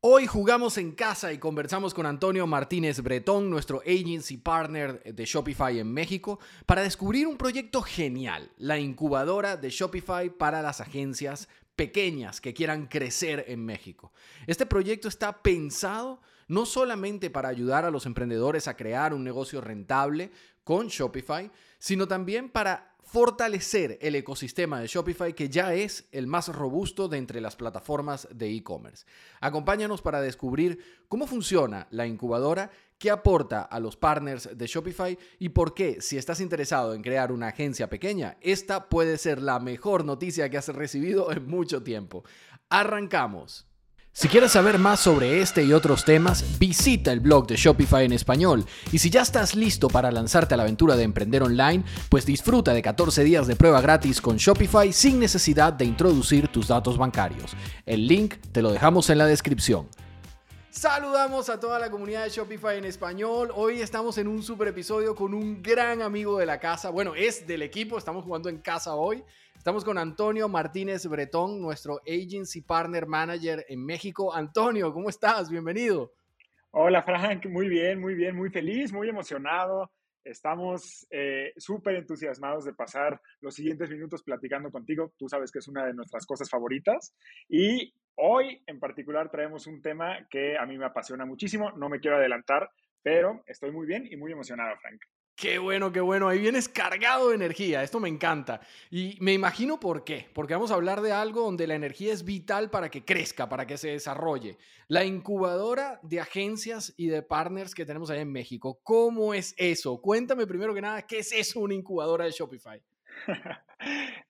Hoy jugamos en casa y conversamos con Antonio Martínez Bretón, nuestro agency partner de Shopify en México, para descubrir un proyecto genial, la incubadora de Shopify para las agencias pequeñas que quieran crecer en México. Este proyecto está pensado no solamente para ayudar a los emprendedores a crear un negocio rentable con Shopify, sino también para fortalecer el ecosistema de Shopify que ya es el más robusto de entre las plataformas de e-commerce. Acompáñanos para descubrir cómo funciona la incubadora, qué aporta a los partners de Shopify y por qué, si estás interesado en crear una agencia pequeña, esta puede ser la mejor noticia que has recibido en mucho tiempo. Arrancamos. Si quieres saber más sobre este y otros temas, visita el blog de Shopify en español. Y si ya estás listo para lanzarte a la aventura de emprender online, pues disfruta de 14 días de prueba gratis con Shopify sin necesidad de introducir tus datos bancarios. El link te lo dejamos en la descripción. Saludamos a toda la comunidad de Shopify en español. Hoy estamos en un super episodio con un gran amigo de la casa. Bueno, es del equipo, estamos jugando en casa hoy. Estamos con Antonio Martínez Bretón, nuestro Agency Partner Manager en México. Antonio, ¿cómo estás? Bienvenido. Hola Frank, muy bien, muy bien, muy feliz, muy emocionado. Estamos eh, súper entusiasmados de pasar los siguientes minutos platicando contigo. Tú sabes que es una de nuestras cosas favoritas. Y hoy en particular traemos un tema que a mí me apasiona muchísimo. No me quiero adelantar, pero estoy muy bien y muy emocionado, Frank. Qué bueno, qué bueno. Ahí vienes cargado de energía. Esto me encanta. Y me imagino por qué. Porque vamos a hablar de algo donde la energía es vital para que crezca, para que se desarrolle. La incubadora de agencias y de partners que tenemos allá en México. ¿Cómo es eso? Cuéntame primero que nada, ¿qué es eso una incubadora de Shopify?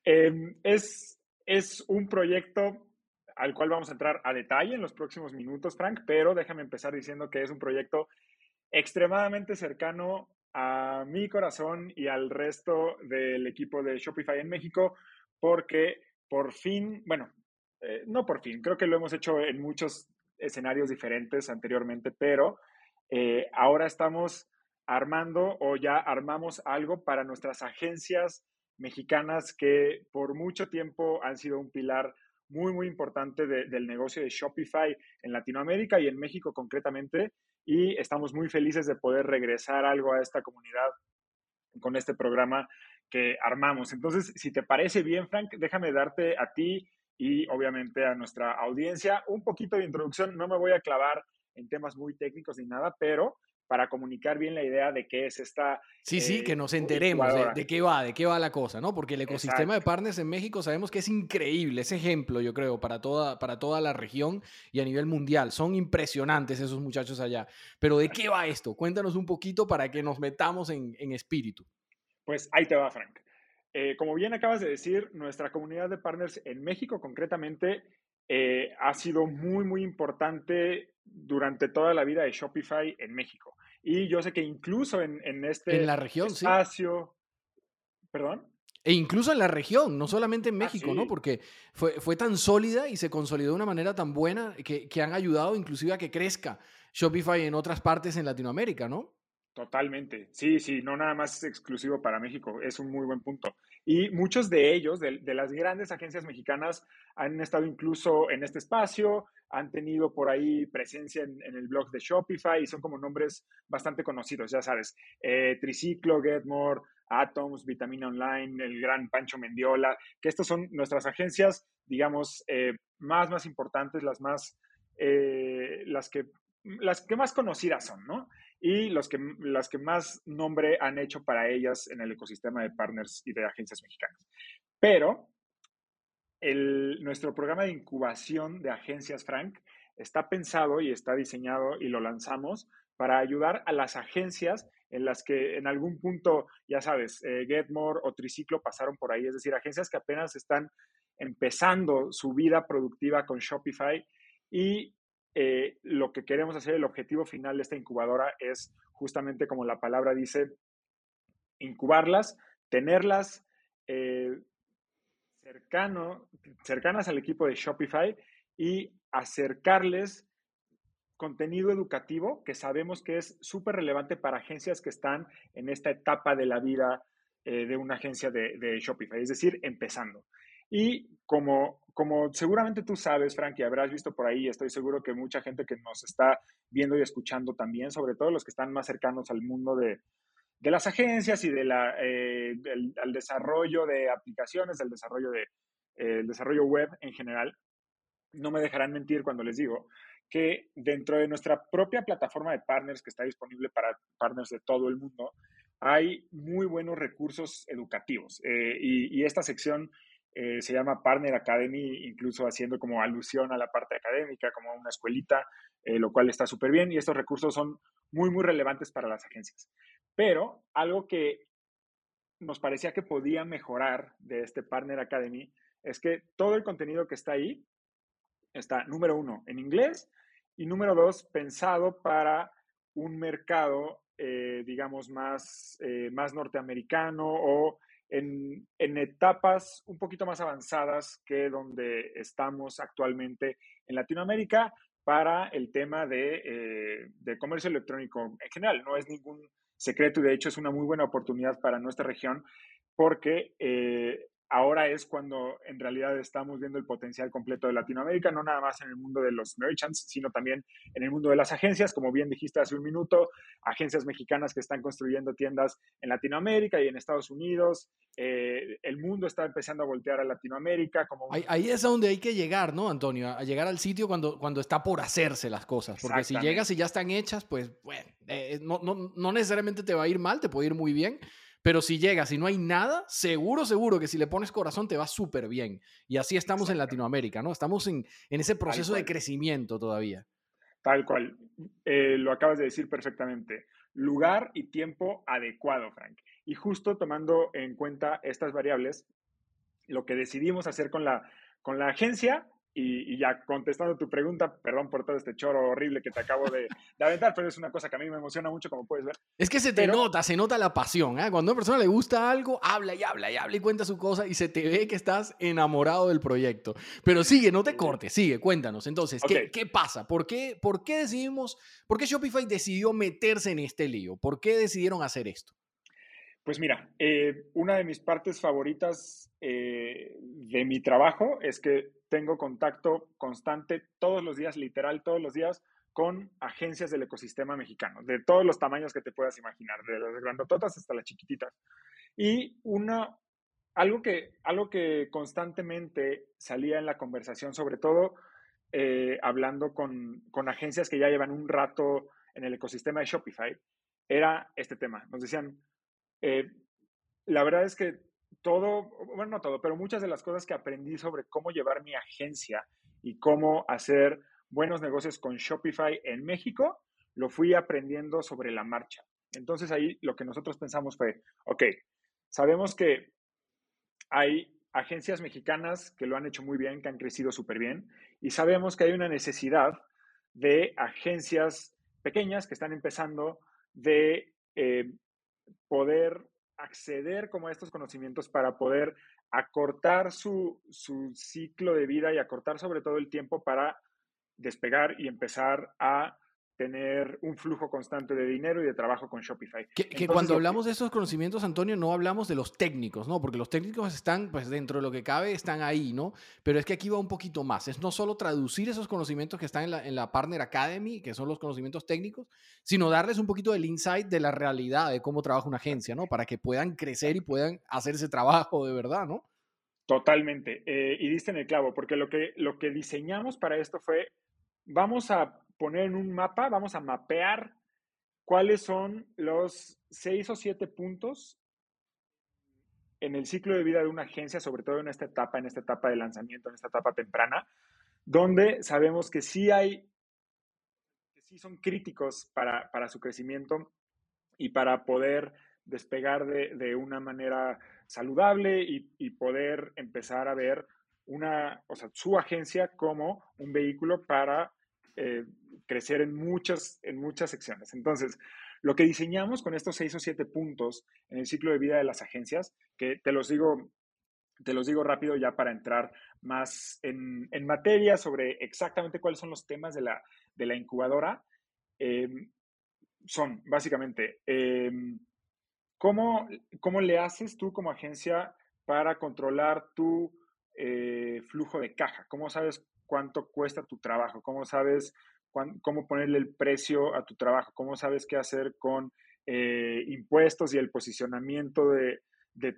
Em, es, es un proyecto al cual vamos a entrar a detalle en los próximos minutos, Frank, pero déjame empezar diciendo que es un proyecto extremadamente cercano a mi corazón y al resto del equipo de Shopify en México, porque por fin, bueno, eh, no por fin, creo que lo hemos hecho en muchos escenarios diferentes anteriormente, pero eh, ahora estamos armando o ya armamos algo para nuestras agencias mexicanas que por mucho tiempo han sido un pilar muy, muy importante del negocio de Shopify en Latinoamérica y en México concretamente y estamos muy felices de poder regresar algo a esta comunidad con este programa que armamos. Entonces, si te parece bien, Frank, déjame darte a ti y obviamente a nuestra audiencia un poquito de introducción. No me voy a clavar en temas muy técnicos ni nada, pero para comunicar bien la idea de qué es esta. Sí, sí, que nos enteremos de, qué va, de qué va la cosa, ¿no? Porque el ecosistema de partners en México sabemos que es increíble, es ejemplo, yo creo, para toda, para toda la región y a nivel mundial. Son impresionantes esos muchachos allá. Pero ¿de qué va esto? Cuéntanos un poquito para que nos metamos en, espíritu. Pues ahí te va, Frank. Eh, como bien acabas de decir, nuestra comunidad de partners en México concretamente eh, ha sido muy, muy importante durante toda la vida de Shopify en México. Y yo sé que incluso en, en este en la región, espacio, perdón. E incluso en la región, no solamente en ah, México, ¿no? Porque fue, fue tan sólida y se consolidó de una manera tan buena que, que han ayudado inclusive a que crezca Shopify en otras partes en Latinoamérica, ¿no? Totalmente. Sí, sí, no nada más es exclusivo para México. Es un muy buen punto. Y muchos de ellos, de, las grandes agencias mexicanas, han estado incluso en este espacio, han tenido por ahí presencia en, el blog de Shopify y son como nombres bastante conocidos, ya sabes. Eh, Triciclo, Getmore, Atoms, Vitamina Online, el gran Pancho Mendiola, que estas son nuestras agencias, digamos, eh, más, más importantes, las más, eh, las que las que más conocidas son, ¿no? Y los que, las que más nombre han hecho para ellas en el ecosistema de partners y de agencias mexicanas. Pero nuestro programa de incubación de agencias, Frank, está pensado y está diseñado y lo lanzamos para ayudar a las agencias en las que en algún punto, ya sabes, eh, Getmore o Triciclo pasaron por ahí, es decir, agencias que apenas están empezando su vida productiva con Shopify y eh, lo que queremos hacer, el objetivo final de esta incubadora es justamente como la palabra dice, incubarlas, tenerlas eh, cercano, cercanas al equipo de Shopify y acercarles contenido educativo que sabemos que es súper relevante para agencias que están en esta etapa de la vida eh, de una agencia de, de, Shopify, es decir, empezando. Y como, como seguramente tú sabes, Frank, y habrás visto por ahí, estoy seguro que mucha gente que nos está viendo y escuchando también, sobre todo los que están más cercanos al mundo de, de las agencias y de la, eh, al desarrollo de aplicaciones, del desarrollo, de, eh, el desarrollo web en general, no me dejarán mentir cuando les digo que dentro de nuestra propia plataforma de partners que está disponible para partners de todo el mundo, hay muy buenos recursos educativos. Eh, y, esta sección eh, se llama Partner Academy, incluso haciendo como alusión a la parte académica, como una escuelita, eh, lo cual está súper bien. Y estos recursos son muy, muy relevantes para las agencias. Pero algo que nos parecía que podía mejorar de este Partner Academy es que todo el contenido que está ahí está, número uno, en inglés y número dos, pensado para un mercado, eh, digamos, más, más norteamericano o en, etapas un poquito más avanzadas que donde estamos actualmente en Latinoamérica para el tema de, eh, de comercio electrónico en general. No es ningún secreto y de hecho es una muy buena oportunidad para nuestra región porque eh, ahora es cuando en realidad estamos viendo el potencial completo de Latinoamérica, no nada más en el mundo de los merchants, sino también en el mundo de las agencias, como bien dijiste hace un minuto, agencias mexicanas que están construyendo tiendas en Latinoamérica y en Estados Unidos. Eh, el mundo está empezando a voltear a Latinoamérica. Como ahí, ahí, es a donde hay que llegar, ¿no, Antonio? A llegar al sitio cuando, cuando está por hacerse las cosas, porque si llegas y ya están hechas, pues bueno, eh, no, no, no necesariamente te va a ir mal, te puede ir muy bien pero si llegas y no hay nada, seguro, seguro que si le pones corazón te va súper bien. Y así estamos en Latinoamérica, ¿no? Estamos en, en ese proceso de crecimiento todavía. Tal cual. Eh, lo acabas de decir perfectamente. Lugar y tiempo adecuado, Frank. Y justo tomando en cuenta estas variables, lo que decidimos hacer con la, con la agencia y, ya contestando tu pregunta, perdón por todo este choro horrible que te acabo de, de, aventar, pero es una cosa que a mí me emociona mucho, como puedes ver. Es que se te nota, se nota la pasión. ¿eh? Cuando a una persona le gusta algo, habla y habla y habla y cuenta su cosa y se te ve que estás enamorado del proyecto. Pero sigue, no te cortes, sigue, cuéntanos. Entonces, ¿qué, okay. ¿qué, pasa? ¿Por qué, ¿Por qué decidimos, por qué Shopify decidió meterse en este lío? ¿Por qué decidieron hacer esto? Pues mira, eh, una de mis partes favoritas eh, de mi trabajo es que tengo contacto constante todos los días, literal todos los días, con agencias del ecosistema mexicano, de todos los tamaños que te puedas imaginar, de las grandototas hasta las chiquititas. Y una, algo que, algo que constantemente salía en la conversación, sobre todo eh, hablando con, con agencias que ya llevan un rato en el ecosistema de Shopify, era este tema. Nos decían, eh, la verdad es que todo, bueno, no todo, pero muchas de las cosas que aprendí sobre cómo llevar mi agencia y cómo hacer buenos negocios con Shopify en México, lo fui aprendiendo sobre la marcha. Entonces ahí lo que nosotros pensamos fue, ok, sabemos que hay agencias mexicanas que lo han hecho muy bien, que han crecido súper bien, y sabemos que hay una necesidad de agencias pequeñas que están empezando de eh, poder acceder como a estos conocimientos para poder acortar su, su, ciclo de vida y acortar sobre todo el tiempo para despegar y empezar a tener un flujo constante de dinero y de trabajo con Shopify. Que, cuando hablamos que... de estos conocimientos, Antonio, no hablamos de los técnicos, ¿no? Porque los técnicos están, pues dentro de lo que cabe, están ahí, ¿no? Pero es que aquí va un poquito más. Es no solo traducir esos conocimientos que están en la, en la Partner Academy, que son los conocimientos técnicos, sino darles un poquito del insight de la realidad de cómo trabaja una agencia, ¿no? Para que puedan crecer y puedan hacer ese trabajo de verdad, ¿no? Totalmente. Eh, y diste en el clavo, porque lo que, lo que diseñamos para esto fue, vamos a poner en un mapa, vamos a mapear cuáles son los seis o siete puntos en el ciclo de vida de una agencia, sobre todo en esta etapa, en esta etapa de lanzamiento, en esta etapa temprana, donde sabemos que sí hay, que sí son críticos para, para su crecimiento y para poder despegar de, de una manera saludable y, poder empezar a ver una, o sea, su agencia como un vehículo para eh, crecer en muchas, en muchas secciones. Entonces, lo que diseñamos con estos seis o siete puntos en el ciclo de vida de las agencias, que te los digo, te los digo rápido ya para entrar más en, en materia sobre exactamente cuáles son los temas de la, de la incubadora, eh, son básicamente, eh, ¿cómo, ¿cómo le haces tú como agencia para controlar tu eh, flujo de caja? ¿Cómo sabes cuánto cuesta tu trabajo? ¿Cómo sabes cómo ponerle el precio a tu trabajo? ¿Cómo sabes qué hacer con eh, impuestos y el posicionamiento de,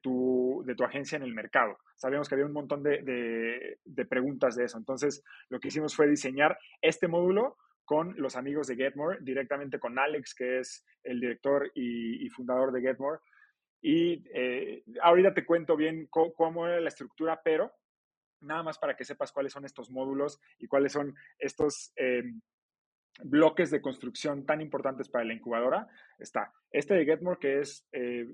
tu, de tu agencia en el mercado? Sabíamos que había un montón de, preguntas de eso. Entonces, lo que hicimos fue diseñar este módulo con los amigos de Getmore, directamente con Alex, que es el director y, fundador de Getmore. Y eh, ahorita te cuento bien cómo era la estructura, pero nada más para que sepas cuáles son estos módulos y cuáles son estos em, bloques de construcción tan importantes para la incubadora. Está este de Getmore, que es eh,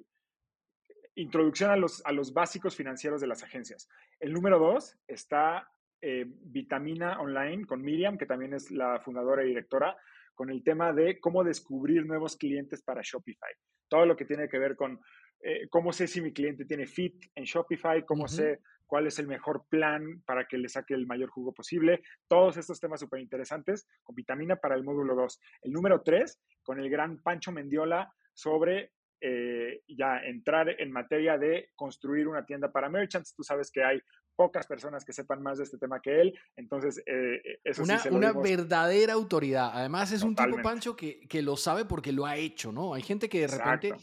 introducción a los, a los básicos financieros de las agencias. El número dos está eh, Vitamina Online con Miriam, que también es la fundadora y directora, con el tema de cómo descubrir nuevos clientes para Shopify. Todo lo que tiene que ver con eh, cómo sé si mi cliente tiene fit en Shopify, cómo sé cuál es el mejor plan para que le saque el mayor jugo posible. Todos estos temas súper interesantes con vitamina para el módulo 2. El número 3, con el gran Pancho Mendiola sobre eh, ya entrar en materia de construir una tienda para merchants. Tú sabes que hay pocas personas que sepan más de este tema que él, entonces eh, eso una, sí se lo Una verdadera autoridad. Además es un tipo, Pancho, que, que, lo sabe porque lo ha hecho, ¿no? Hay gente que de repente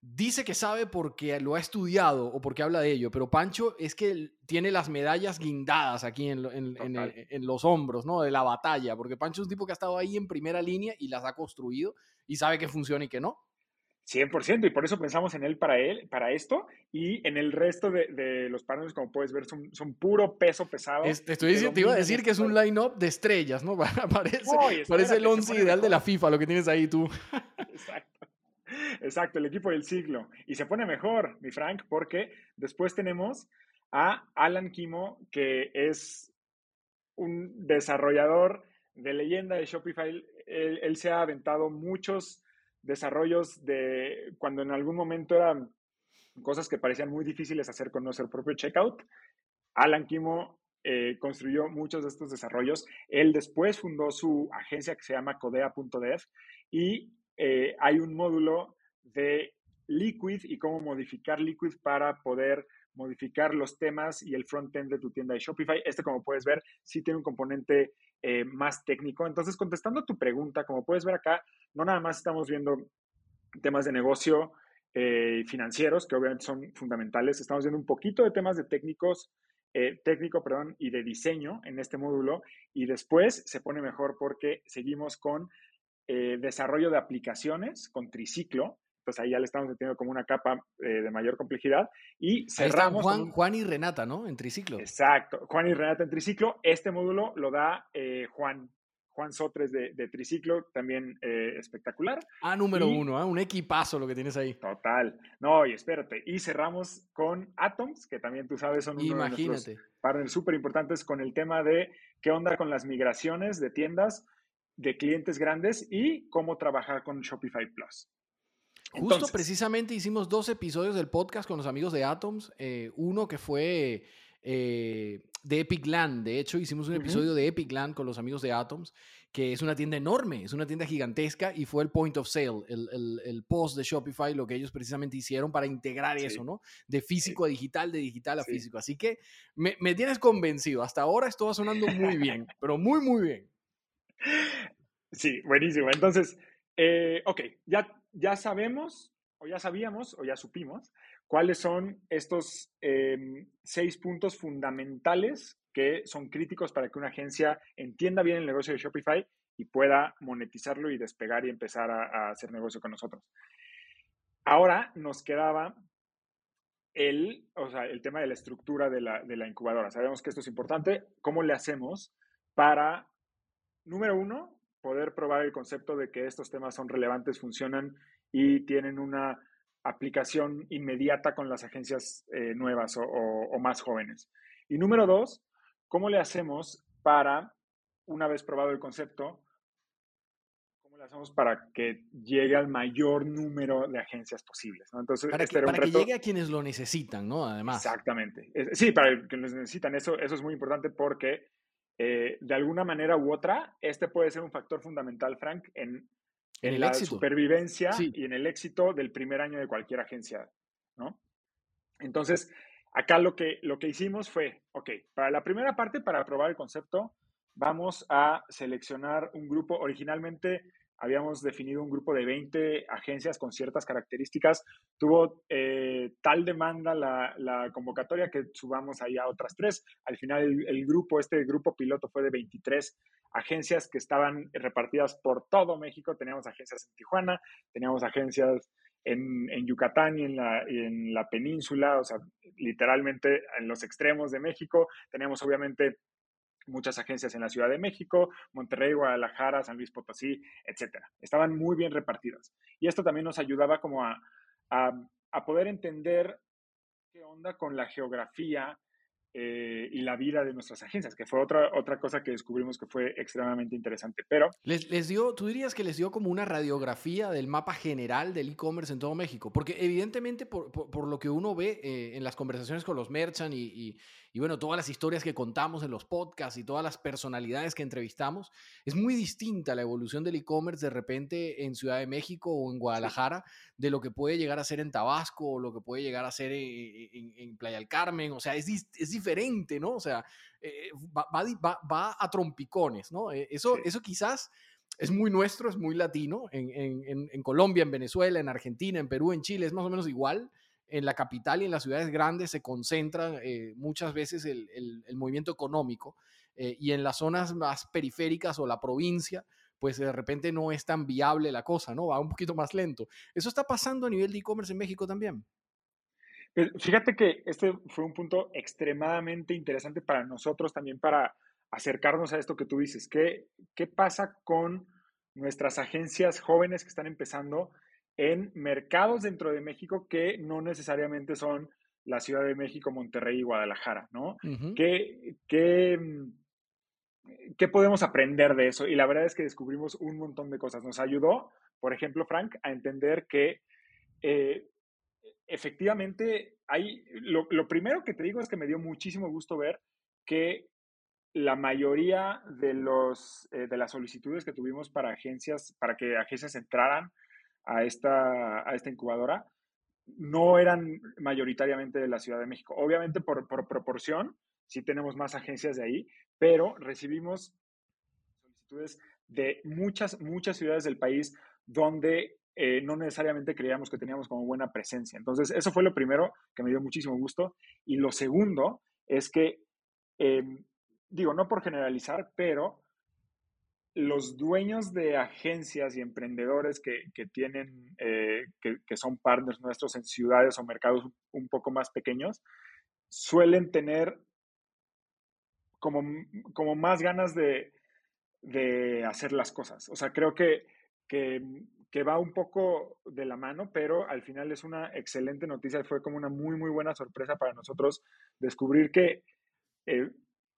dice que sabe porque lo ha estudiado o porque habla de ello, pero Pancho es que tiene las medallas guindadas aquí en, en, los hombros, ¿no? De la batalla, porque Pancho es un tipo que ha estado ahí en primera línea y las ha construido y sabe que funciona y que no. 100%, y por eso pensamos en él para él, para esto, y en el resto de, los partners, como puedes ver, son, son puro peso pesado. te, estoy diciendo, te iba a decir que es un line-up de estrellas, ¿no? parece, parece el once ideal de la FIFA, lo que tienes ahí tú. Exacto. Exacto, el equipo del siglo. Y se pone mejor, mi Frank, porque después tenemos a Alan Kimo, que es un desarrollador de leyenda de Shopify. Él, se ha aventado muchos desarrollos de cuando en algún momento eran cosas que parecían muy difíciles hacer con nuestro propio checkout. Alan Kimo eh, construyó muchos de estos desarrollos. Él después fundó su agencia que se llama codea.dev y eh, hay un módulo de Liquid y cómo modificar Liquid para poder modificar los temas y el frontend de tu tienda de Shopify. Este, como puedes ver, sí tiene un componente eh, más técnico. Entonces, contestando tu pregunta, como puedes ver acá, no nada más estamos viendo temas de negocio eh, financieros, que obviamente son fundamentales. Estamos viendo un poquito de temas de técnicos, técnico, perdón, y de diseño en este módulo. Y después se pone mejor porque seguimos con eh, desarrollo de aplicaciones con triciclo. Pues ahí ya le estamos metiendo como una capa eh, de mayor complejidad. Y cerramos. Juan, Juan, y Renata, ¿no? En triciclo. Exacto. Juan y Renata en triciclo. Este módulo lo da eh, Juan. Juan Sotres de, triciclo, también espectacular. Ah, número uno, ¿eh? un equipazo lo que tienes ahí. Total. No, y espérate. Y cerramos con Atoms, que también tú sabes son uno de nuestros partners súper importantes con el tema de qué onda con las migraciones de tiendas de clientes grandes y cómo trabajar con Shopify Plus. Justo precisamente hicimos dos episodios del podcast con los amigos de Atoms. Eh, uno que fue eh, de Epic Land. De hecho, hicimos un episodio de Epic Land con los amigos de Atoms, que es una tienda enorme, es una tienda gigantesca y fue el point of sale, el, post de Shopify, lo que ellos precisamente hicieron para integrar eso, ¿no? De físico a digital, de digital a físico. Así que me, me tienes convencido. Hasta ahora esto va sonando muy bien, pero muy, muy bien. Sí, buenísimo. Entonces, eh, ok, ya, ya sabemos, o ya sabíamos, o ya supimos, cuáles son estos em, seis puntos fundamentales que son críticos para que una agencia entienda bien el negocio de Shopify y pueda monetizarlo y despegar y empezar a, hacer negocio con nosotros. Ahora nos quedaba el, o sea, el tema de la estructura de la, de la incubadora. Sabemos que esto es importante. ¿Cómo le hacemos para número uno, poder probar el concepto de que estos temas son relevantes, funcionan y tienen una aplicación inmediata con las agencias eh, nuevas o, más jóvenes. Y número dos, ¿cómo le hacemos para, una vez probado el concepto, cómo le hacemos para que llegue al mayor número de agencias posibles? Entonces, para, este que, para que, llegue a quienes lo necesitan, ¿no? Además. Exactamente. Sí, para quienes necesitan. Eso, eso es muy importante porque eh, de alguna manera u otra, este puede ser un factor fundamental, Frank, en, en, la supervivencia y en el éxito del primer año de cualquier agencia, ¿no? Entonces, acá lo que, lo que hicimos fue, ok, para la primera parte, para probar el concepto, vamos a seleccionar un grupo. Originalmente habíamos definido un grupo de 20 agencias con ciertas características. Tuvo eh, tal demanda la, convocatoria que subamos ahí a otras tres. Al final el, grupo, este grupo piloto fue de 23 agencias que estaban repartidas por todo México. Teníamos agencias en Tijuana, teníamos agencias en, en Yucatán y en, la, y en la península, o sea, literalmente en los extremos de México. Teníamos obviamente muchas agencias en la Ciudad de México, Monterrey, Guadalajara, San Luis Potosí, etcétera. Estaban muy bien repartidas. Y esto también nos ayudaba como a, a, a poder entender qué onda con la geografía eh, y la vida de nuestras agencias, que fue otra, otra cosa que descubrimos que fue extremadamente interesante. Pero... Les, les dio, tú dirías que les dio como una radiografía del mapa general del e-commerce en todo México, porque evidentemente por, por, por lo que uno ve eh, en las conversaciones con los merchants y, y, y bueno, todas las historias que contamos en los podcasts y todas las personalidades que entrevistamos, es muy distinta la evolución del e-commerce de repente en Ciudad de México o en Guadalajara sí. de lo que puede llegar a ser en Tabasco o lo que puede llegar a ser en, en, en Playa del Carmen. O sea, es, es diferente, ¿no? O sea, eh, va, va, va, a trompicones, ¿no? Eh, eso, sí. eso quizás es muy nuestro, es muy latino. En, en, en, Colombia, en Venezuela, en Argentina, en Perú, en Chile, es más o menos igual en la capital y en las ciudades grandes se concentra eh, muchas veces el, el, el movimiento económico eh, y en las zonas más periféricas o la provincia, pues de repente no es tan viable la cosa, ¿no? Va un poquito más lento. ¿Eso está pasando a nivel de e-commerce en México también? Pues fíjate que este fue un punto extremadamente interesante para nosotros también para acercarnos a esto que tú dices. ¿Qué, qué pasa con nuestras agencias jóvenes que están empezando en mercados dentro de México que no necesariamente son la Ciudad de México, Monterrey y Guadalajara, ¿no? Uh -huh. ¿Qué, qué, ¿Qué podemos aprender de eso? Y la verdad es que descubrimos un montón de cosas. Nos ayudó, por ejemplo, Frank, a entender que eh, efectivamente hay, lo, lo, primero que te digo es que me dio muchísimo gusto ver que la mayoría de, los, eh, de las solicitudes que tuvimos para agencias, para que agencias entraran a esta, a esta incubadora no eran mayoritariamente de la Ciudad de México. Obviamente por, por proporción, sí tenemos más agencias de ahí, pero recibimos solicitudes de muchas, muchas ciudades del país donde eh, no necesariamente creíamos que teníamos como buena presencia. Entonces, eso fue lo primero que me dio muchísimo gusto. Y lo segundo es que, eh, digo, no por generalizar, pero los dueños de agencias y emprendedores que, que tienen, eh, que, que, son partners nuestros en ciudades o mercados un poco más pequeños, suelen tener como, como más ganas de, de, hacer las cosas. O sea, creo que, que, que, va un poco de la mano, pero al final es una excelente noticia fue como una muy, muy buena sorpresa para nosotros descubrir que eh,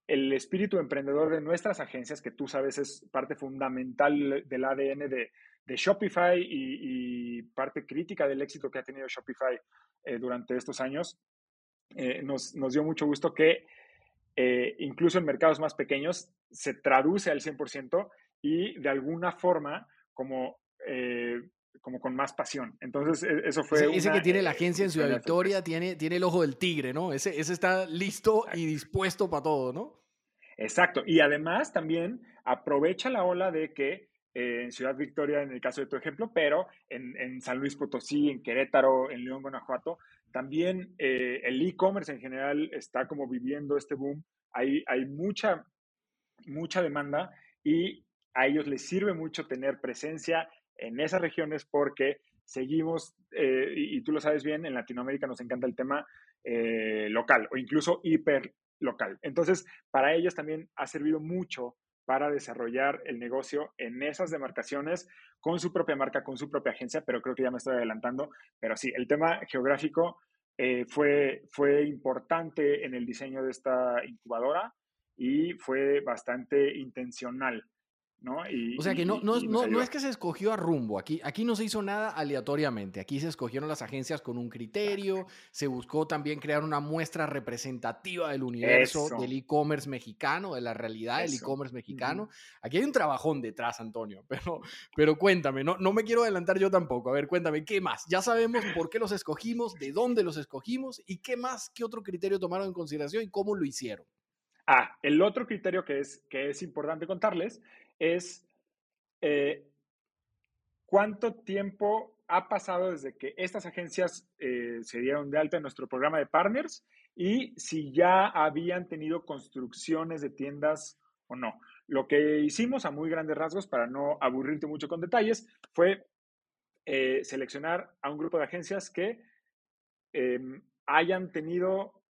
el espíritu emprendedor de nuestras agencias, que tú sabes es parte fundamental del ADN de, de Shopify y, y, parte crítica del éxito que ha tenido Shopify eh, durante estos años, eh, nos, nos, dio mucho gusto que eh, incluso en mercados más pequeños se traduce al 100% y de alguna forma como eh, como con más pasión. Entonces, e, eso fue. Ese, ese que tiene la agencia en Ciudad Victoria tiene, tiene el ojo del tigre, ¿no? Ese, ese está listo Exacto. y dispuesto para todo, ¿no? Exacto. Y además también aprovecha la ola de que eh, en Ciudad Victoria, en el caso de tu ejemplo, pero en, en San Luis Potosí, en Querétaro, en León, Guanajuato, también eh, el e-commerce en general está como viviendo este boom. Hay, hay mucha, mucha demanda y a ellos les sirve mucho tener presencia en esas regiones porque seguimos, eh, y, y, tú lo sabes bien, en Latinoamérica nos encanta el tema eh, local o incluso hiper local. Entonces, para ellos también ha servido mucho para desarrollar el negocio en esas demarcaciones con su propia marca, con su propia agencia, pero creo que ya me estoy adelantando. Pero sí, el tema geográfico eh, fue, fue importante en el diseño de esta incubadora y fue bastante intencional o sea que no, no, no, es que se escogió a rumbo, aquí, aquí no se hizo nada aleatoriamente, aquí se escogieron las agencias con un criterio, se buscó también crear una muestra representativa del universo del e-commerce mexicano, de la realidad del e-commerce mexicano. Aquí hay un trabajón detrás, Antonio, pero, pero cuéntame, no, no me quiero adelantar yo tampoco, a ver, cuéntame, ¿qué más? Ya sabemos por qué los escogimos, de dónde los escogimos y qué más, qué otro criterio tomaron en consideración y cómo lo hicieron. Ah, el otro criterio que es, que es importante contarles es eh, cuánto tiempo ha pasado desde que estas agencias eh, se dieron de alta en nuestro programa de partners y si ya habían tenido construcciones de tiendas o no. Lo que hicimos a muy grandes rasgos, para no aburrirte mucho con detalles, fue eh, seleccionar a un grupo de agencias que em, hayan tenido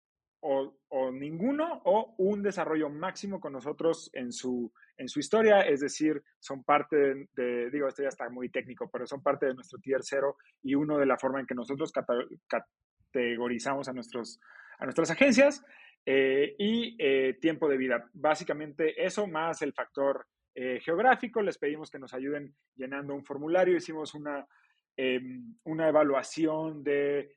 o, o, ninguno o un desarrollo máximo con nosotros en su, en su historia, es decir, son parte de, digo, esto ya está muy técnico, pero son parte de nuestro tier cero y uno de la forma en que nosotros categorizamos a, nuestros, a nuestras agencias eh, y eh, tiempo de vida. Básicamente eso más el factor eh, geográfico, les pedimos que nos ayuden llenando un formulario, hicimos una, em, una evaluación de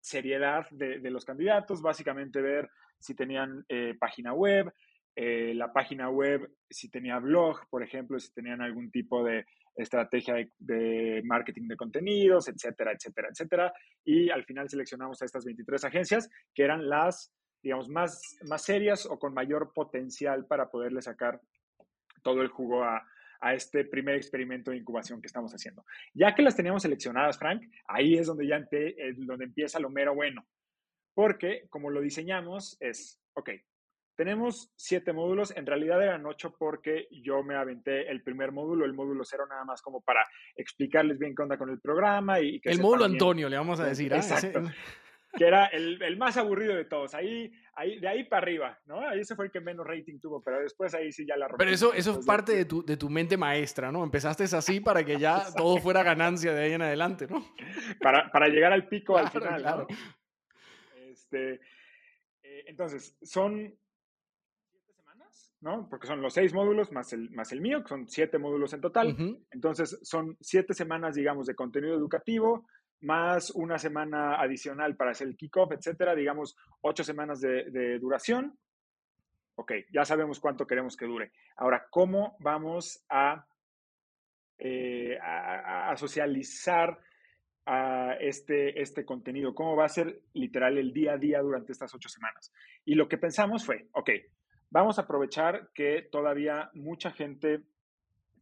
seriedad de, de, los candidatos, básicamente ver si tenían página web, eh, la página web, si tenía blog, por ejemplo, si tenían algún tipo de estrategia de, marketing de contenidos, etcétera, etcétera, etcétera. Y al final seleccionamos a estas 23 agencias que eran las, digamos, más, más serias o con mayor potencial para poderle sacar todo el jugo a, a este primer experimento de incubación que estamos haciendo. Ya que las teníamos seleccionadas, Frank, ahí es donde ya donde empieza lo mero bueno. Porque como lo diseñamos es, ok, tenemos siete módulos, en realidad eran ocho porque yo me aventé el primer módulo, el módulo cero nada más como para explicarles bien qué onda con el programa y El módulo Antonio, le vamos a decir. ¿ah? Exacto. Que era el, más aburrido de todos. Ahí, ahí, de ahí para arriba, ¿no? Ahí ese fue el que menos rating tuvo, pero después ahí sí ya la rompí. Pero eso, eso es parte de tu, de tu mente maestra, ¿no? Empezaste así para que ya todo fuera ganancia de ahí en adelante, ¿no? Para, para llegar al pico al final, ¿no? Este, eh, entonces, son ¿no? Porque son los seis módulos más el, más el mío, que son siete módulos en total. Entonces, son siete semanas, digamos, de contenido educativo, más una semana adicional para hacer el kickoff, etcétera, digamos, ocho semanas de, duración. Ok, ya sabemos cuánto queremos que dure. Ahora, ¿cómo vamos a, eh, socializar este, este contenido? ¿Cómo va a ser literal el día a día durante estas ocho semanas? Y lo que pensamos fue, ok, Vamos a aprovechar que todavía mucha gente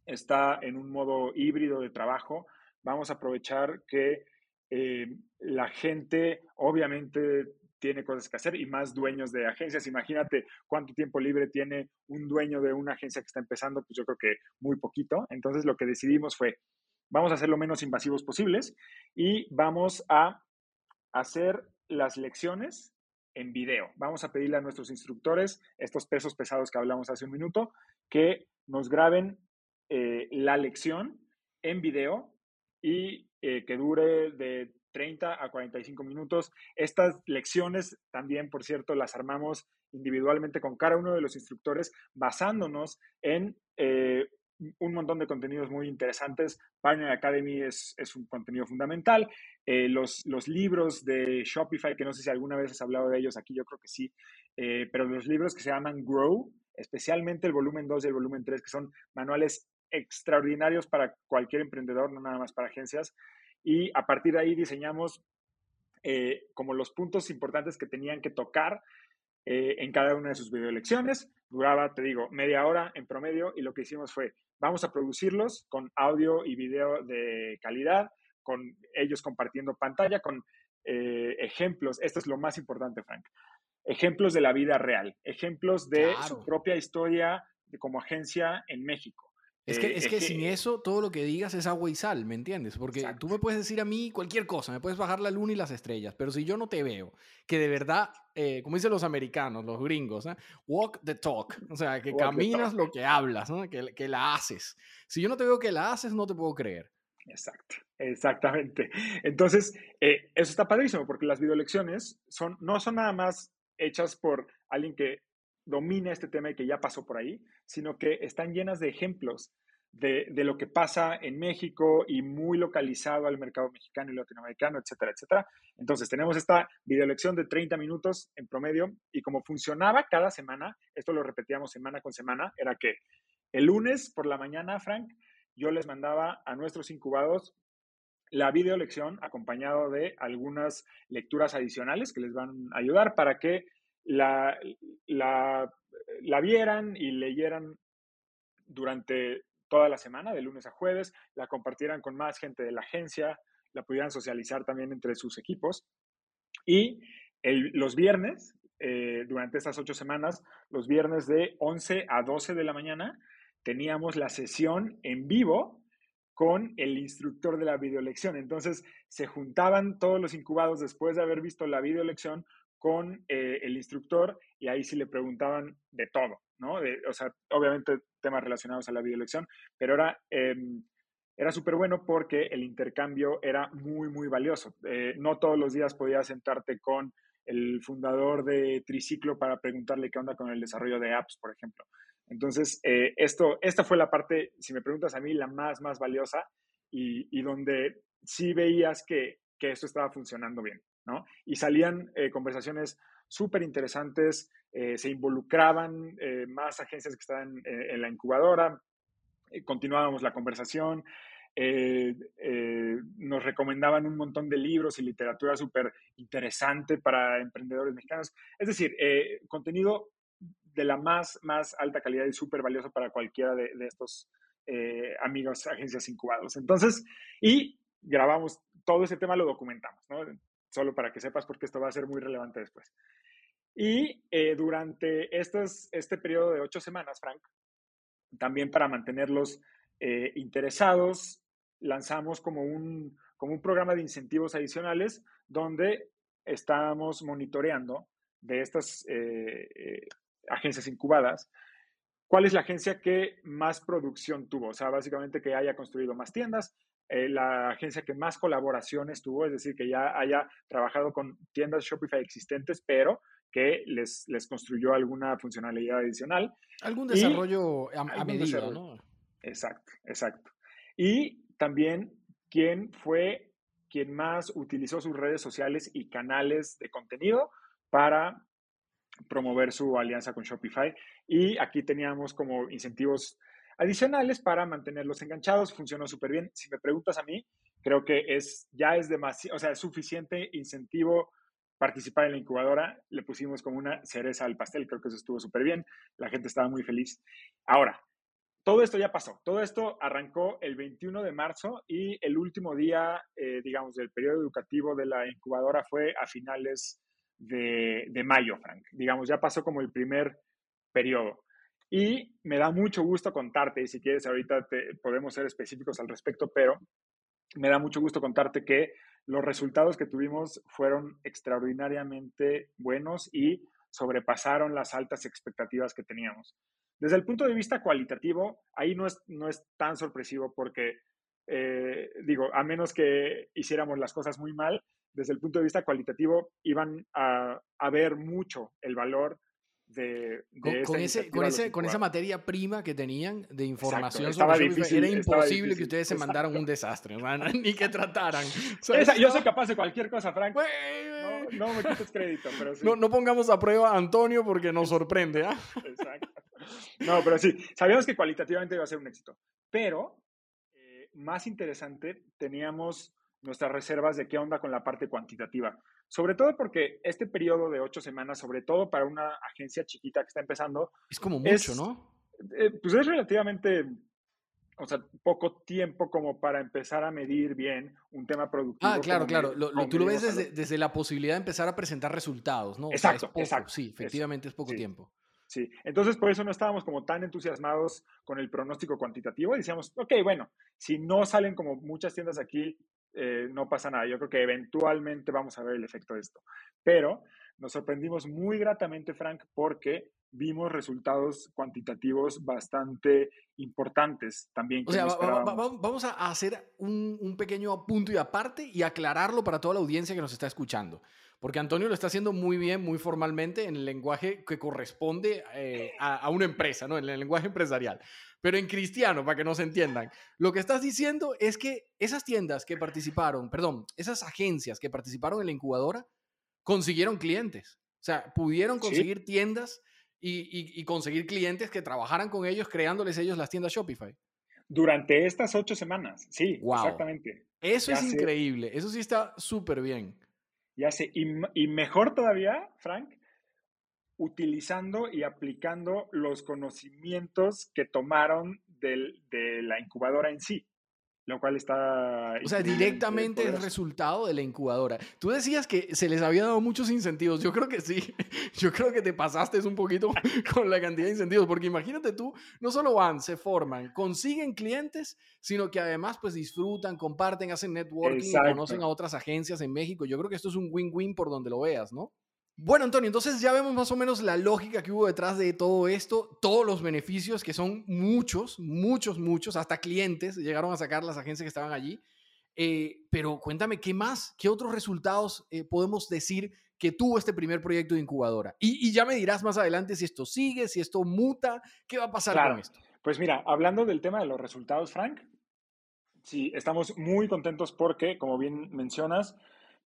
está en un modo híbrido de trabajo. Vamos a aprovechar que eh, la gente obviamente tiene cosas que hacer y más dueños de agencias. Imagínate cuánto tiempo libre tiene un dueño de una agencia que está empezando, pues yo creo que muy poquito. Entonces lo que decidimos fue, vamos a hacer lo menos invasivos posibles y vamos a hacer las lecciones en video. Vamos a pedirle a nuestros instructores, estos pesos pesados que hablamos hace un minuto, que nos graben eh, la lección en video y eh, que dure de 30 a 45 minutos. Estas lecciones también, por cierto, las armamos individualmente con cada uno de los instructores basándonos en eh, un montón de contenidos muy interesantes. Partner Academy es, un contenido fundamental. Eh, los, libros de Shopify, que no sé si alguna vez has hablado de ellos aquí, yo creo que sí, pero los libros que se llaman Grow, especialmente el volumen 2 y el volumen 3, que son manuales extraordinarios para cualquier emprendedor, no nada más para agencias. Y a partir de ahí diseñamos eh, como los puntos importantes que tenían que tocar en cada una de sus video lecciones. Duraba, te digo, media hora en promedio y lo que hicimos fue Vamos a producirlos con audio y video de calidad, con ellos compartiendo pantalla, con eh, ejemplos. Esto es lo más importante, Frank. Ejemplos de la vida real, ejemplos de su propia historia como agencia en México. Es que, es, que, sin eso todo lo que digas es agua y sal, ¿me entiendes? Porque tú me puedes decir a mí cualquier cosa, me puedes bajar la luna y las estrellas, pero si yo no te veo, que de verdad, eh, como dicen los americanos, los gringos, ¿eh? walk the talk, o sea, que caminas lo que hablas, ¿no? que, que la haces. Si yo no te veo que la haces, no te puedo creer. Exacto, exactamente. Entonces, eh, eso está padrísimo porque las videolecciones son, no son nada más hechas por alguien que domina este tema y que ya pasó por ahí, sino que están llenas de ejemplos de, lo que pasa en México y muy localizado al mercado mexicano y latinoamericano, etcétera, etcétera. Entonces, tenemos esta videolección de 30 minutos en promedio y como funcionaba cada semana, esto lo repetíamos semana con semana, era que el lunes por la mañana, Frank, yo les mandaba a nuestros incubados la videolección acompañado de algunas lecturas adicionales que les van a ayudar para que la, la, la vieran y leyeran durante toda la semana, de lunes a jueves, la compartieran con más gente de la agencia, la pudieran socializar también entre sus equipos. Y los viernes, eh, durante estas ocho semanas, los viernes de 11 a 12 de la mañana, teníamos la sesión en vivo con el instructor de la videolección. Entonces, se juntaban todos los incubados después de haber visto la videolección con eh, el instructor y ahí sí le preguntaban de todo, ¿no? o sea, obviamente temas relacionados a la videolección, pero era, em, era súper bueno porque el intercambio era muy, muy valioso. Eh, no todos los días podías sentarte con el fundador de Triciclo para preguntarle qué onda con el desarrollo de apps, por ejemplo. Entonces, eh, esto, esta fue la parte, si me preguntas a mí, la más, más valiosa y, y donde sí veías que, que esto estaba funcionando bien. Y salían eh, conversaciones súper interesantes, eh, se involucraban eh, más agencias que estaban en la incubadora, continuábamos la conversación, nos recomendaban un montón de libros y literatura súper interesante para emprendedores mexicanos. Es decir, contenido de la más, más alta calidad y súper valioso para cualquiera de, estos amigos, agencias incubados. Entonces, y grabamos todo ese tema, lo documentamos, ¿no? Solo para que sepas porque esto va a ser muy relevante después. Y eh, durante este periodo de ocho semanas, Frank, también para mantenerlos eh, interesados, lanzamos como un, programa de incentivos adicionales donde estábamos monitoreando de estas eh, agencias incubadas cuál es la agencia que más producción tuvo, o sea, básicamente que haya construido más tiendas, eh, la agencia que más colaboraciones tuvo, es decir, que ya haya trabajado con tiendas Shopify existentes, pero que les, les construyó alguna funcionalidad adicional. Algún desarrollo a, medida, ¿no? Exacto, exacto. Y también quién fue quien más utilizó sus redes sociales y canales de contenido para promover su alianza con Shopify. Y aquí teníamos como incentivos adicionales para mantenerlos enganchados. Funcionó súper bien. Si me preguntas a mí, creo que es, ya es demasiado, o sea, es suficiente incentivo participar en la incubadora. Le pusimos como una cereza al pastel. Creo que eso estuvo súper bien. La gente estaba muy feliz. Ahora, todo esto ya pasó. Todo esto arrancó el 21 de marzo y el último día, eh, digamos, del periodo educativo de la incubadora fue a finales de, de mayo, Frank. Digamos, ya pasó como el primer periodo. Y me da mucho gusto contarte, y si quieres ahorita te, podemos ser específicos al respecto, pero me da mucho gusto contarte que los resultados que tuvimos fueron extraordinariamente buenos y sobrepasaron las altas expectativas que teníamos. Desde el punto de vista cualitativo, ahí no es, no es tan sorpresivo porque, eh, digo, a menos que hiciéramos las cosas muy mal, desde el punto de vista cualitativo iban a, a ver mucho el valor de, con, ese, con, ese, con esa materia prima que tenían de información sobre difícil, era imposible que ustedes se mandaran un desastre, ni que trataran. yo soy capaz de cualquier cosa, Frank. No, no, me quites crédito, pero sí. no, no, pongamos a prueba a Antonio porque nos sorprende. ¿ah? Exacto. No, pero sí, sabíamos que cualitativamente iba a ser un éxito. Pero, eh, más interesante, teníamos nuestras reservas de qué onda con la parte cuantitativa. Sobre todo porque este periodo de ocho semanas, sobre todo para una agencia chiquita que está empezando... Es como mucho, ¿no? Eh, pues es relativamente, o sea, poco tiempo como para empezar a medir bien un tema productivo. Ah, claro, claro. tú lo ves desde, desde, la posibilidad de empezar a presentar resultados, ¿no? exacto, exacto. Sí, efectivamente es poco tiempo. Sí, entonces por eso no estábamos como tan entusiasmados con el pronóstico cuantitativo. Decíamos, ok, bueno, si no salen como muchas tiendas aquí eh, no pasa nada. Yo creo que eventualmente vamos a ver el efecto de esto. Pero nos sorprendimos muy gratamente, Frank, porque vimos resultados cuantitativos bastante importantes también. O sea, vamos a hacer un, un, pequeño punto y aparte y aclararlo para toda la audiencia que nos está escuchando. porque Antonio lo está haciendo muy bien, muy formalmente, en el lenguaje que corresponde eh, a, a, una empresa, ¿no? En el lenguaje empresarial. Pero en cristiano, para que nos entiendan, lo que estás diciendo es que esas tiendas que participaron, perdón, esas agencias que participaron en la incubadora, consiguieron clientes. O sea, pudieron conseguir tiendas y, conseguir clientes que trabajaran con ellos, creándoles ellos las tiendas Shopify. Durante estas ocho semanas, sí, exactamente. Eso es increíble, eso sí está súper bien. Ya sé, y, y mejor todavía, Frank, utilizando y aplicando los conocimientos que tomaron de la incubadora en sí lo cual está... O sea, directamente es resultado de la incubadora. Tú decías que se les había dado muchos incentivos. Yo creo que sí. Yo creo que te pasaste un poquito con la cantidad de incentivos, porque imagínate tú, no solo van, se forman, consiguen clientes, sino que además pues disfrutan, comparten, hacen networking, conocen a otras agencias en México. Yo creo que esto es un win-win por donde lo veas, ¿no? Bueno, Antonio, entonces ya vemos más o menos la lógica que hubo detrás de todo esto, todos los beneficios, que son muchos, muchos, muchos, hasta clientes llegaron a sacar las agencias que estaban allí. Eh, pero cuéntame, ¿qué más? ¿Qué otros resultados eh, podemos decir que tuvo este primer proyecto de incubadora? Y, ya me dirás más adelante si esto sigue, si esto muta, ¿qué va a pasar con esto? Pues mira, hablando del tema de los resultados, Frank, sí, estamos muy contentos porque, como bien mencionas,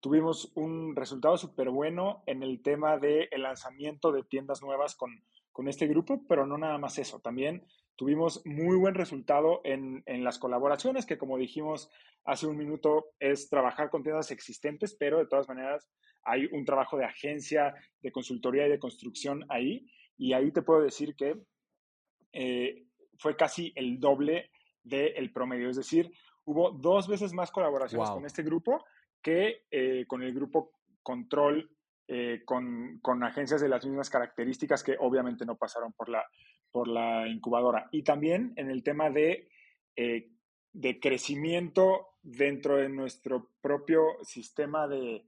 Tuvimos un resultado súper bueno en el tema del lanzamiento de tiendas nuevas con, con este grupo, pero no nada más eso. También tuvimos muy buen resultado en, en, las colaboraciones, que como dijimos hace un minuto, es trabajar con tiendas existentes, pero de todas maneras hay un trabajo de agencia, de consultoría y de construcción ahí. Y ahí te puedo decir que eh, fue casi el doble del promedio. Es decir, hubo dos veces más colaboraciones con este grupo que eh, con el grupo Control, eh, con, con, agencias de las mismas características que obviamente no pasaron por la, por la incubadora. Y también en el tema de, eh, de crecimiento dentro de nuestro propio sistema de,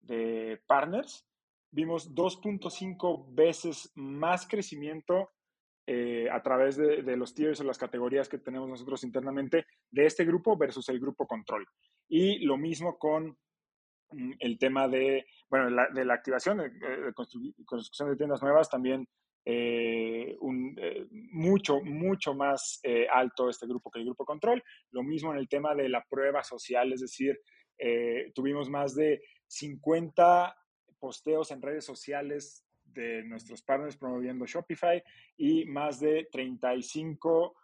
de partners, vimos 2.5 veces más crecimiento a través de, de, los tiers o las categorías que tenemos nosotros internamente de este grupo versus el grupo control. Y lo mismo con mm, el tema de, bueno, de la activación, de, construcción de tiendas nuevas, también eh, eh, mucho, mucho más eh, alto este grupo que el grupo control. Lo mismo en el tema de la prueba social, es decir, tuvimos más de 50 posteos en redes sociales de nuestros partners promoviendo Shopify y más de 35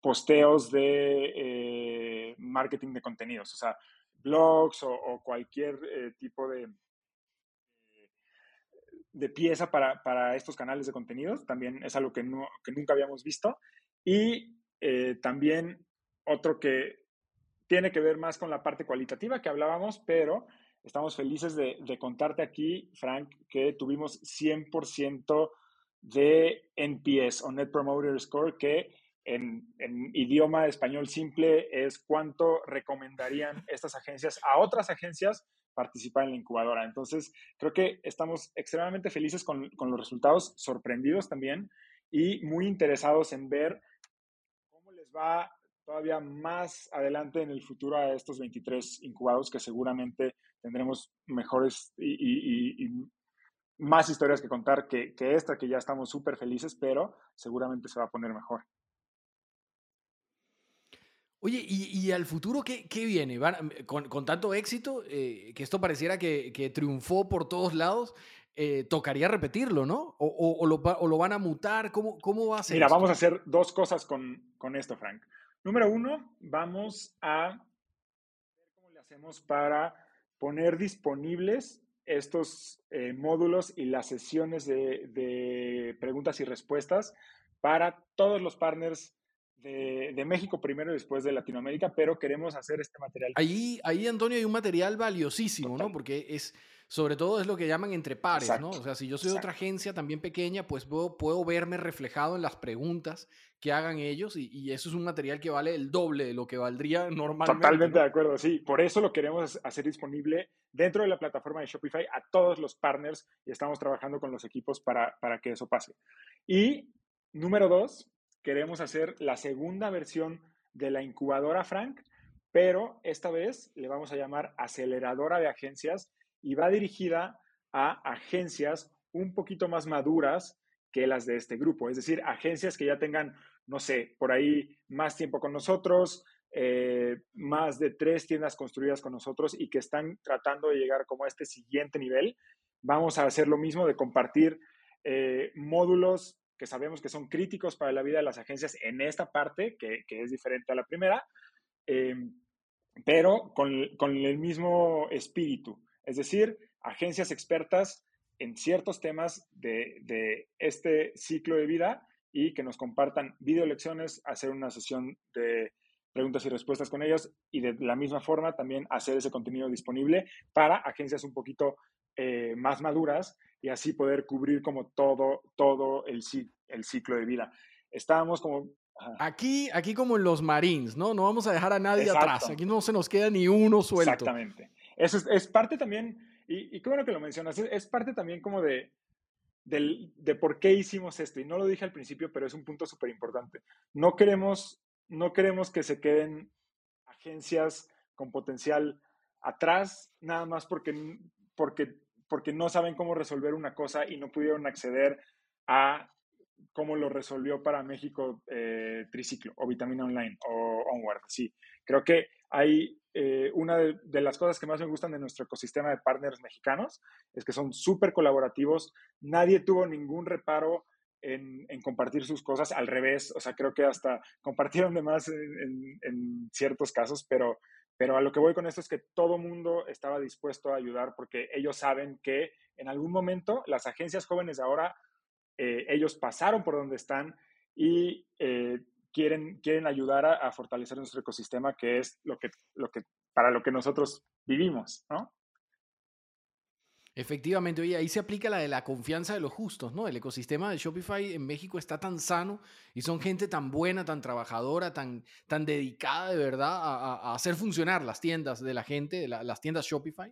posteos de eh, marketing de contenidos, o sea, blogs o, cualquier eh, tipo de, de pieza para, para, estos canales de contenidos. También es algo que, no, que nunca habíamos visto. Y eh, también otro que tiene que ver más con la parte cualitativa que hablábamos, pero estamos felices de, de contarte aquí, Frank, que tuvimos 100% de NPS o Net Promoter Score, que en, idioma español simple es cuánto recomendarían estas agencias a otras agencias participar en la incubadora. Entonces, creo que estamos extremadamente felices con, con los resultados, sorprendidos también y muy interesados en ver cómo les va todavía más adelante en el futuro a estos 23 incubados que seguramente tendremos mejores y, y, más historias que contar que, que esta, que ya estamos súper felices, pero seguramente se va a poner mejor. Oye, ¿y, al futuro qué, viene? con, tanto éxito, eh, que esto pareciera que, triunfó por todos lados, eh, tocaría repetirlo, ¿no? O, lo, van a mutar? ¿Cómo, cómo va a ser? Mira, vamos a hacer dos cosas con, esto, Frank. Número uno, vamos a ver cómo le hacemos para poner disponibles estos eh, módulos y las sesiones de, de preguntas y respuestas para todos los partners de, México primero y después de Latinoamérica, pero queremos hacer este material. Ahí, ahí Antonio, hay un material valiosísimo, ¿no? Porque es, sobre todo es lo que llaman entre pares, ¿no? O sea, si yo soy de otra agencia también pequeña, pues puedo, puedo, verme reflejado en las preguntas que hagan ellos y, eso es un material que vale el doble de lo que valdría normalmente. Totalmente de acuerdo, sí. Por eso lo queremos hacer disponible dentro de la plataforma de Shopify a todos los partners y estamos trabajando con los equipos para, para que eso pase. Y número dos, queremos hacer la segunda versión de la incubadora Frank, pero esta vez le vamos a llamar aceleradora de agencias y va dirigida a agencias un poquito más maduras que las de este grupo, es decir, agencias que ya tengan, no sé, por ahí más tiempo con nosotros, eh, más de tres tiendas construidas con nosotros y que están tratando de llegar como a este siguiente nivel. Vamos a hacer lo mismo de compartir eh, módulos que sabemos que son críticos para la vida de las agencias en esta parte, que, es diferente a la primera, em, pero con, con, el mismo espíritu. Es decir, agencias expertas en ciertos temas de, de, este ciclo de vida y que nos compartan video lecciones, hacer una sesión de preguntas y respuestas con ellos y de la misma forma también hacer ese contenido disponible para agencias un poquito eh, más maduras y así poder cubrir como todo, todo el, el ciclo de vida. Estábamos como... Aquí, aquí como en los Marines, ¿no? No vamos a dejar a nadie atrás. Aquí no se nos queda ni uno suelto. Exactamente. Eso es, parte también, y, y, qué bueno que lo mencionas, es, parte también como de, de, de, por qué hicimos esto. Y no lo dije al principio, pero es un punto súper importante. No queremos, no queremos que se queden agencias con potencial atrás, nada más porque, porque porque no saben cómo resolver una cosa y no pudieron acceder a cómo lo resolvió para México eh, Triciclo o Vitamina Online o Onward. Sí, creo que hay eh, una de, las cosas que más me gustan de nuestro ecosistema de partners mexicanos es que son súper colaborativos. Nadie tuvo ningún reparo en, compartir sus cosas. Al revés, o sea, creo que hasta compartieron de más en, ciertos casos, pero pero a lo que voy con esto es que todo mundo estaba dispuesto a ayudar porque ellos saben que en algún momento las agencias jóvenes ahora, eh, ellos pasaron por donde están y eh, quieren, quieren ayudar a, fortalecer nuestro ecosistema, que es lo que, lo que, para lo que nosotros vivimos, ¿no? Efectivamente, oye, ahí se aplica la de la confianza de los justos, ¿no? El ecosistema de Shopify en México está tan sano y son gente tan buena, tan trabajadora, tan, tan dedicada de verdad a, hacer funcionar las tiendas de la gente, las tiendas Shopify,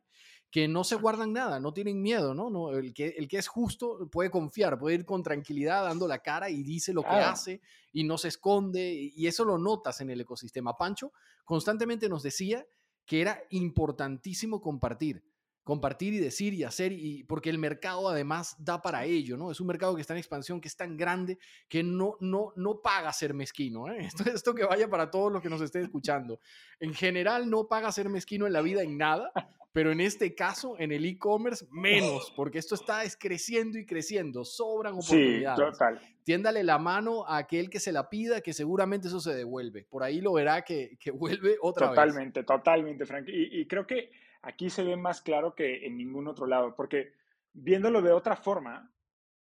que no se guardan nada, no tienen miedo, ¿no? no el, que, el que es justo puede confiar, puede ir con tranquilidad dando la cara y dice lo que hace y no se esconde y eso lo notas en el ecosistema. Pancho constantemente nos decía que era importantísimo compartir compartir y decir y hacer, y porque el mercado además da para ello, ¿no? Es un mercado que está en expansión, que es tan grande, que no, no, no paga ser mezquino, ¿eh? Esto, esto que vaya para todos los que nos estén escuchando. En general no paga ser mezquino en la vida en nada, pero en este caso, en el e-commerce, menos, porque esto está es creciendo y creciendo, sobran oportunidades. Sí, total. Tiéndale la mano a aquel que se la pida, que seguramente eso se devuelve. Por ahí lo verá que, que vuelve otra vez. Totalmente, totalmente, Frank. Y, y creo que aquí se ve más claro que en ningún otro lado, porque viéndolo de otra forma,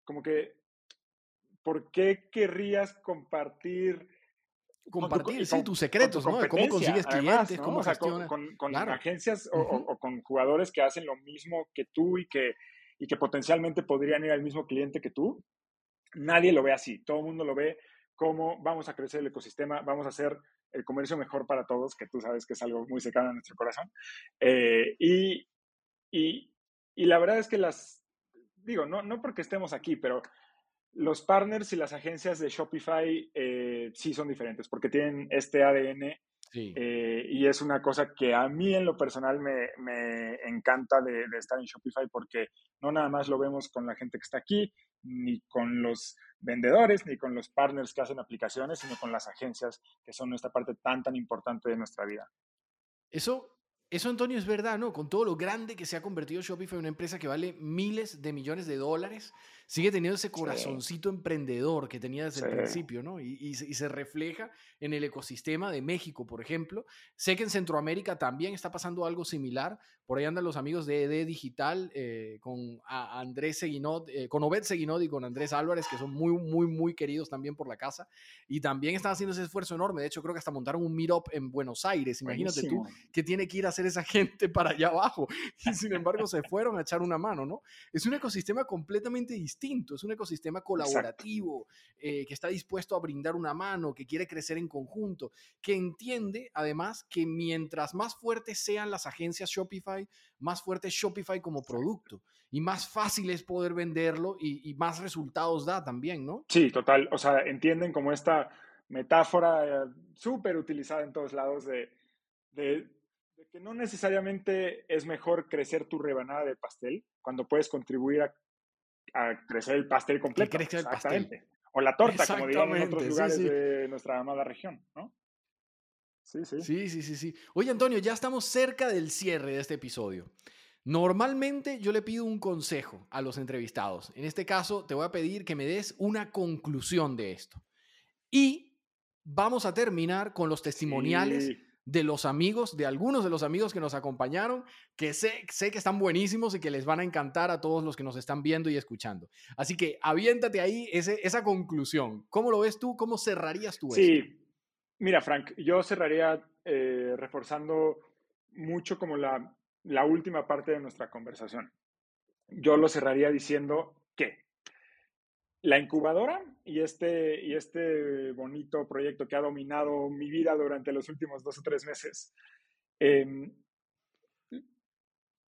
como que, ¿por qué querrías compartir? Compartir, sí, tus secretos, ¿no? cómo consigues clientes, cómo gestionas. Con, agencias o, con jugadores que hacen lo mismo que tú y que, y que potencialmente podrían ir al mismo cliente que tú. Nadie lo ve así. Todo el mundo lo ve como vamos a crecer el ecosistema, vamos a hacer el comercio mejor para todos, que tú sabes que es algo muy cercano a nuestro corazón. Eh, y, y, y, la verdad es que las, digo, no, no porque estemos aquí, pero los partners y las agencias de Shopify eh, sí son diferentes, porque tienen este ADN eh, y es una cosa que a mí en lo personal me, me encanta de, de, estar en Shopify porque no nada más lo vemos con la gente que está aquí, ni con los vendedores, ni con los partners que hacen aplicaciones, sino con las agencias que son nuestra parte tan, tan importante de nuestra vida. Eso eso, Antonio, es verdad, ¿no? Con todo lo grande que se ha convertido Shopify en una empresa que vale miles de millones de dólares, sigue teniendo ese corazoncito emprendedor que tenía desde el principio, ¿no? Y, se refleja en el ecosistema de México, por ejemplo. Sé que en Centroamérica también está pasando algo similar. Por ahí andan los amigos de ED Digital eh, con Andrés Seguinot, eh, con Obed Seguinot y con Andrés Álvarez, que son muy, muy, muy queridos también por la casa. Y también están haciendo ese esfuerzo enorme. De hecho, creo que hasta montaron un meetup en Buenos Aires. Imagínate tú que tiene que ir a hacer esa gente para allá abajo. Y sin embargo se fueron a echar una mano, ¿no? Es un ecosistema completamente distinto, es un ecosistema colaborativo, eh, que está dispuesto a brindar una mano, que quiere crecer en conjunto, que entiende además que mientras más fuertes sean las agencias Shopify, más fuerte es Shopify como producto y más fácil es poder venderlo y, y más resultados da también, ¿no? Sí, total. O sea, entienden como esta metáfora eh, súper utilizada en todos lados de de, que no necesariamente es mejor crecer tu rebanada de pastel cuando puedes contribuir a, crecer el pastel completo. Exactamente. O la torta, como dirían en otros lugares de nuestra amada región, ¿no? Sí, sí. Sí, sí, sí, sí. Oye, Antonio, ya estamos cerca del cierre de este episodio. Normalmente yo le pido un consejo a los entrevistados. En este caso, te voy a pedir que me des una conclusión de esto. Y vamos a terminar con los testimoniales de los amigos, de algunos de los amigos que nos acompañaron, que sé, sé que están buenísimos y que les van a encantar a todos los que nos están viendo y escuchando. Así que aviéntate ahí ese, esa conclusión. ¿Cómo lo ves tú? ¿Cómo cerrarías tú sí. Mira, Frank, yo cerraría eh, reforzando mucho como la, la última parte de nuestra conversación. Yo lo cerraría diciendo que la incubadora y este, y este bonito proyecto que ha dominado mi vida durante los últimos dos o tres meses, em,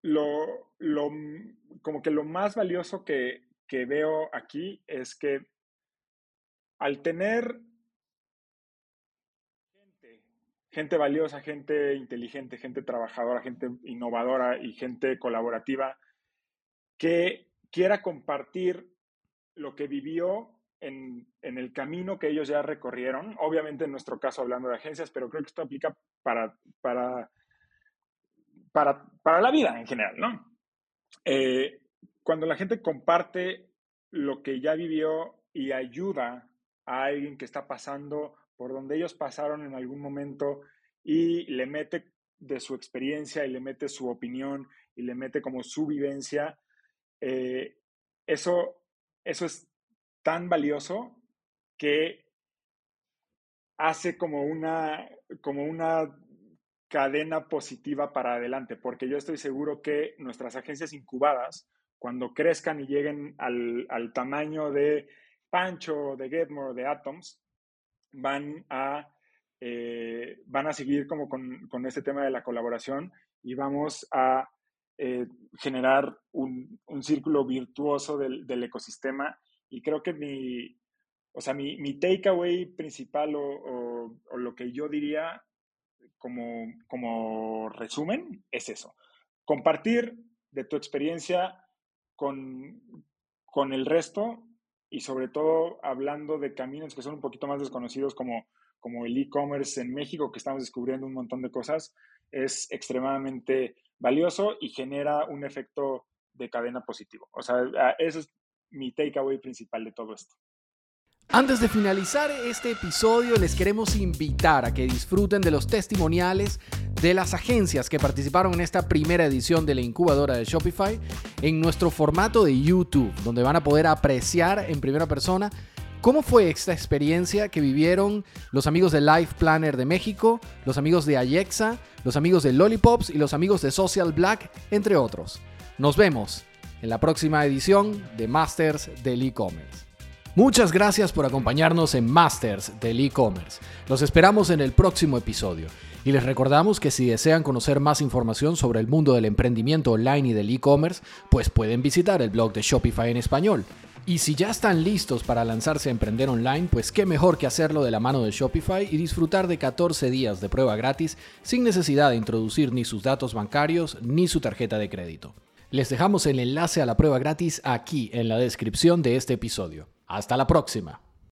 lo, lo, como que lo más valioso que, que veo aquí es que al tener gente, gente valiosa, gente inteligente, gente trabajadora, gente innovadora y gente colaborativa que quiera compartir lo que vivió en, el camino que ellos ya recorrieron. Obviamente en nuestro caso hablando de agencias, pero creo que esto aplica para, para, para, la vida en general, ¿no? Eh, cuando la gente comparte lo que ya vivió y ayuda a alguien que está pasando por donde ellos pasaron en algún momento y le mete de su experiencia y le mete su opinión y le mete como su vivencia, eh, eso eso es tan valioso que hace como una, como una cadena positiva para adelante, porque yo estoy seguro que nuestras agencias incubadas, cuando crezcan y lleguen al, tamaño de Pancho, de Getmore, de Atoms, van a, eh, van a seguir como con, con este tema de la colaboración y vamos a eh, generar un, círculo virtuoso del, ecosistema. Y creo que mi, o sea, mi, mi takeaway principal o, lo que yo diría como, como resumen es eso. Compartir de tu experiencia con, con el resto y sobre todo hablando de caminos que son un poquito más desconocidos como, como el e-commerce en México, que estamos descubriendo un montón de cosas, es extremadamente valioso y genera un efecto de cadena positivo. O sea, eso es mi takeaway principal de todo esto. Antes de finalizar este episodio, les queremos invitar a que disfruten de los testimoniales de las agencias que participaron en esta primera edición de la incubadora de Shopify en nuestro formato de YouTube, donde van a poder apreciar en primera persona ¿Cómo fue esta experiencia que vivieron los amigos de Life Planner de México, los amigos de Ayexa, los amigos de Lollipops y los amigos de Social Black, entre otros? Nos vemos en la próxima edición de Masters del E-Commerce. Muchas gracias por acompañarnos en Masters del E-Commerce. Los esperamos en el próximo episodio. Y les recordamos que si desean conocer más información sobre el mundo del emprendimiento online y del e-commerce, pues pueden visitar el blog de Shopify en español y si ya están listos para lanzarse a emprender online, pues qué mejor que hacerlo de la mano de Shopify y disfrutar de 14 días de prueba gratis sin necesidad de introducir ni sus datos bancarios ni su tarjeta de crédito. Les dejamos el enlace a la prueba gratis aquí en la descripción de este episodio. Hasta la próxima.